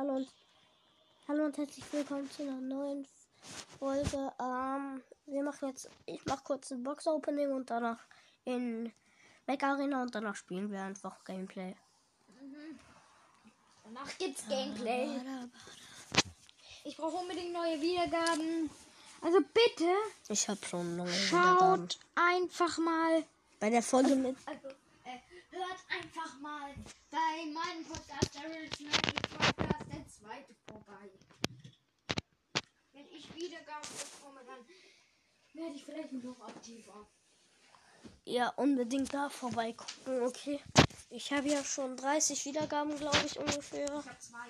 Hallo und, hallo und herzlich willkommen zu einer neuen Folge. Ähm, wir machen jetzt, ich mache kurz ein Box-Opening und danach in Mega Arena und danach spielen wir einfach Gameplay. Danach gibt's Gameplay. Ich brauche unbedingt neue Wiedergaben. Also bitte Ich habe schon neue Wiedergaben. schaut einfach mal. Bei der Folge mit. Also äh, hört einfach mal bei meinem Podcast der Real Sniper Podcast der zweite vorbei. Wenn ich Wiedergaben bekomme, dann werde ich vielleicht noch aktiver. Ja, unbedingt da vorbeigucken, okay? Ich habe ja schon 30 Wiedergaben, glaube ich, ungefähr. Ich habe zwei.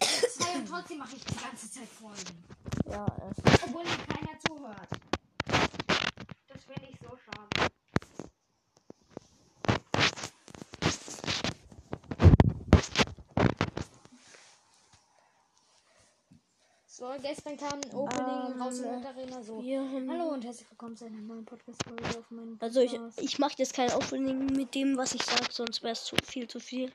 Ich hab zwei und trotzdem mache ich die ganze Zeit Folgen. Ja, es Obwohl mir keiner zuhört. Das finde ich so schade. So, gestern kam ein Opening Ähm, raus in der Arena so. wir haben- Hallo und herzlich willkommen zu einer neuen Podcast-Folge auf meinem Also ich, Podcast. ich mache jetzt kein Opening mit dem, was ich sage, sonst wäre es zu viel zu viel.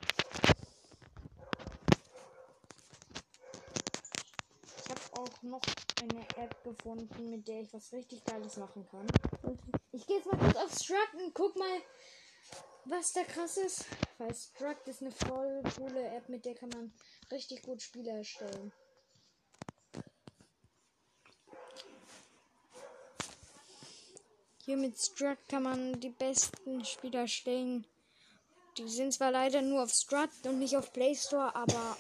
Ich habe auch noch eine App gefunden, mit der ich was richtig Geiles machen kann. Ich gehe jetzt mal kurz auf Struct und guck mal, was da krass ist. Weil Struct ist eine voll coole App, mit der kann man richtig gut Spiele erstellen. Hier mit Struct kann man die besten Spiele erstellen. Die sind zwar leider nur auf Struct und nicht auf Play Store, aber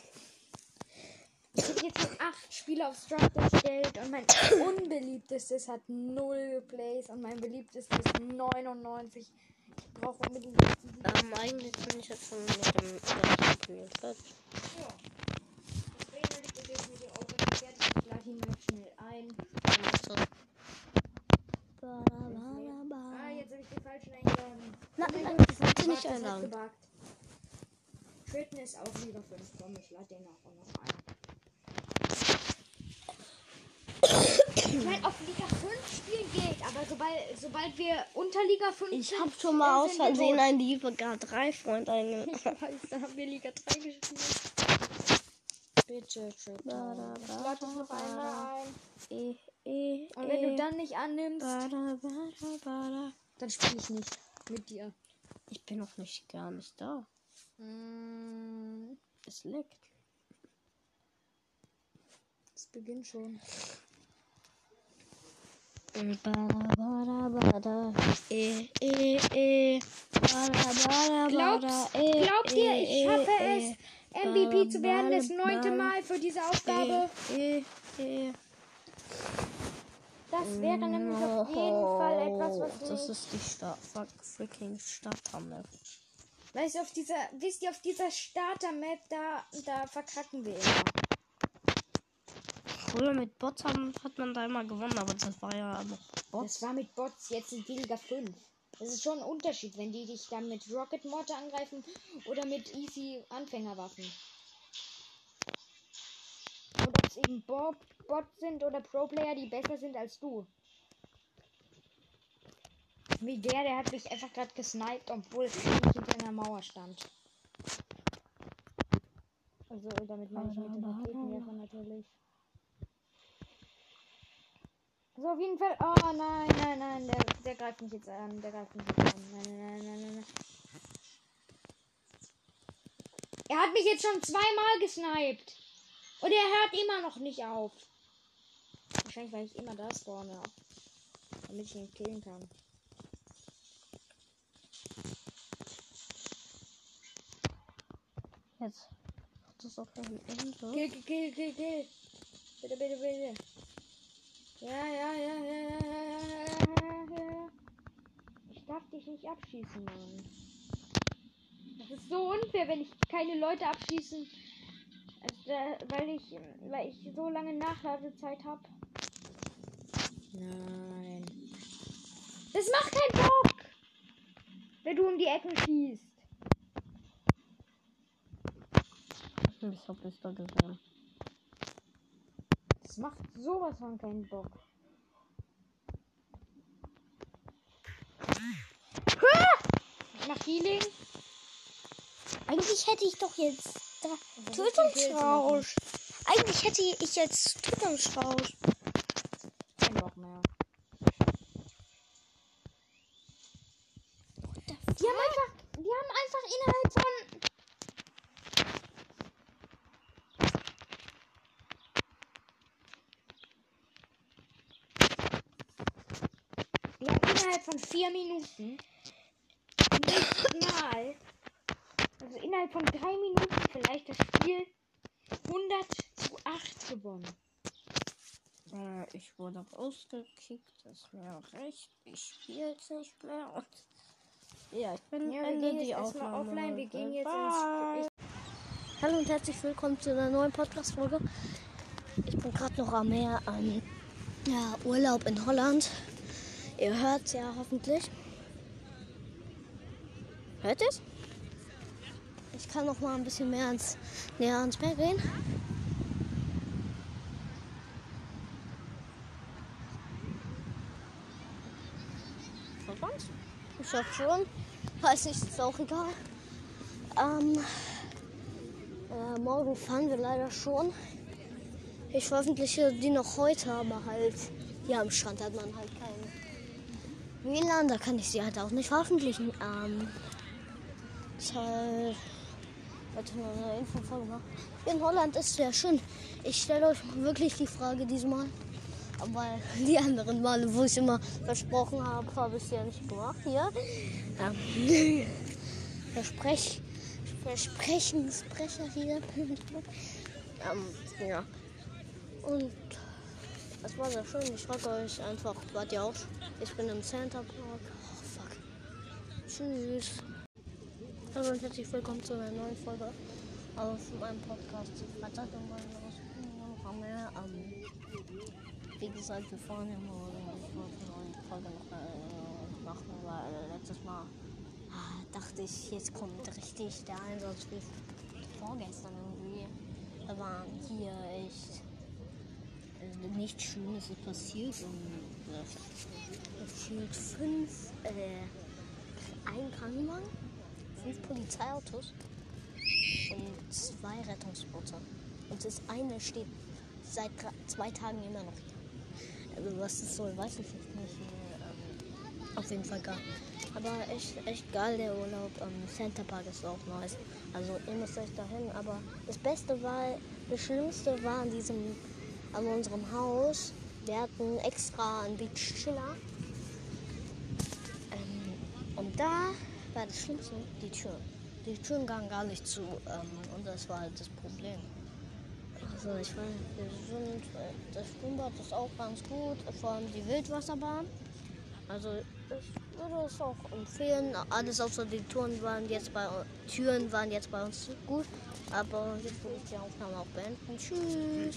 ich habe jetzt schon acht Spiele auf Struct erstellt und mein unbeliebtestes hat 0 Plays und mein beliebtestes 99. Ich brauche unbedingt diesen Ähm, eigentlich bin ich jetzt schon mit dem Spiel fertig. Deswegen will ich das jetzt mit dem Opening fertig. Ich lade ihn mal schnell ein. So. Ah, jetzt habe ich den falschen eingeladen. Na, Oh mein nein, Gott, ich wollte gebuggt, nicht einladen. Tritten ist auch lieber 5. Komm, ich lade den auch noch ein. Ich meine, auf Liga 5 spielen geht, aber sobald, sobald wir unter Liga 5 Ich habe schon mal aus Versehen einen Liga 3 Freund eingeladen. Ich weiß, da haben wir Liga 3 gespielt. Bitte. Bada, Ich lade noch einmal ein. Eh, eh, Und wenn du eh. dann nicht annimmst, Bada, bada, bada. dann spiele ich nicht mit dir. Ich bin noch nicht gar nicht da. Mm, Es leckt. Es beginnt schon. Eh, eh, eh. Glaubst. Eh, glaubt ihr, eh, ich schaffe eh, es, MVP zu werden, das neunte. Mal für diese Aufgabe? Das wäre nämlich auf jeden Fall etwas, was Oh, Das ist die Sta fuck, freaking Starter-Map. Weißt du, auf dieser, wisst ihr, auf dieser Starter-Map, da, da verkacken wir immer. Früher mit Bots haben, hat man da immer gewonnen, aber das war ja noch Bots. Das war mit Bots, jetzt sind wir Liga 5. Das ist schon ein Unterschied, wenn die dich dann mit Rocket Mortar angreifen oder mit easy Anfängerwaffen. Es eben Bo Bots sind oder Pro-Player, die besser sind als du. Wie der, der hat mich einfach gerade gesniped, obwohl ich hinter einer Mauer stand. Also damit meine ich mit den Raketenwerfern natürlich. So, auf jeden Fall. Oh nein, nein, nein, der, der greift mich jetzt an. Der greift mich jetzt an. Nein, nein, nein, nein, nein. Er hat mich jetzt schon zweimal gesniped. Und er hört immer noch nicht auf. Wahrscheinlich, weil ich immer da spawne. Damit ich ihn killen kann. Jetzt. Das ist auch ein Ende. Kill, kill, kill, kill. Bitte, bitte, bitte. Ja, ja, ja, ja, ja, ja, ja, ja, ja. Ich darf dich nicht abschießen, Mann. Das ist so unfair, wenn ich keine Leute abschießen. Da, weil ich, weil ich so lange Nachladezeit habe. Nein. Das macht keinen Bock! Wenn du um die Ecken schießt. Ich hab es da gesehen. Das macht sowas von keinen Bock. Ich mach Healing. Eigentlich hätte ich doch jetzt Da, Tötungsrausch. Eigentlich hätte ich jetzt Tötungsrausch. Kein Bock mehr. Die haben einfach, die haben einfach innerhalb von. Die haben innerhalb von vier Minuten nicht mal, also innerhalb von drei Minuten vielleicht das Spiel 100 zu 8 gewonnen. Äh, ich wurde rausgekickt, das ist mir auch recht. Ich spiele jetzt nicht mehr. Und ja, ich bin Ja, Ende die Aufnahme. offline. Wir gehen jetzt Bye. ins. Hallo und herzlich willkommen zu einer neuen Podcast-Folge. Ich bin gerade noch am Meer am ja, Urlaub in Holland. Ihr hört ja hoffentlich. Hört es? Ich kann noch mal ein bisschen mehr ans, näher ans Meer gehen. Hoffe schon. Weiß nicht, ist auch egal. Ähm, äh, morgen fahren wir leider schon. Ich veröffentliche die noch heute, aber halt hier am Strand hat man halt keinen WLAN, da kann ich sie halt auch nicht veröffentlichen. Ähm, wollte nur eine Infofolge machen. In Holland ist sehr schön. Ich stelle euch wirklich die Frage diesmal. Aber die anderen Male, wo ich immer versprochen habe, habe ich sie ja nicht gemacht. Hier. Ähm, Versprech, Versprechensbrecher hier. ähm, ja. Und das war sehr schön. Ich frage euch einfach, wart ihr auch? Ich bin im Center Park. Oh, fuck. Tschüss. Hallo und herzlich willkommen zu einer neuen Folge auf meinem Podcast. Freitag und mal los. mehr. Ähm, wie gesagt, wir fahren ja morgen. Eine neue Folge äh, machen, weil letztes Mal ah, dachte ich, jetzt kommt richtig der Einsatz wie vorgestern irgendwie. Waren hier echt also nichts Schönes passiert und äh, fünf, äh, ein Krankenwagen, fünf Polizeiautos und zwei Rettungsboote. Und das eine steht seit dra- zwei Tagen immer noch hier. Also was das soll, weiß ich jetzt nicht. Ähm, auf jeden Fall geil. Aber echt, echt geil der Urlaub. Ähm, Center Park ist auch nice. Also ihr müsst euch dahin. Aber das Beste war, das Schlimmste war an diesem, an unserem Haus. Wir hatten extra einen Beach Chiller. Ähm, und da war das Schlimmste die Tür. Die Türen gingen gar nicht zu. Ähm, und das war halt das Problem. Also ich sind, äh, das Schwimmbad ist auch ganz gut, vor allem die Wildwasserbahn. Also ich würde es auch empfehlen. Alles außer die Touren waren jetzt bei Türen waren jetzt bei uns gut. Aber jetzt will ich die Aufnahme auch beenden. Tschüss.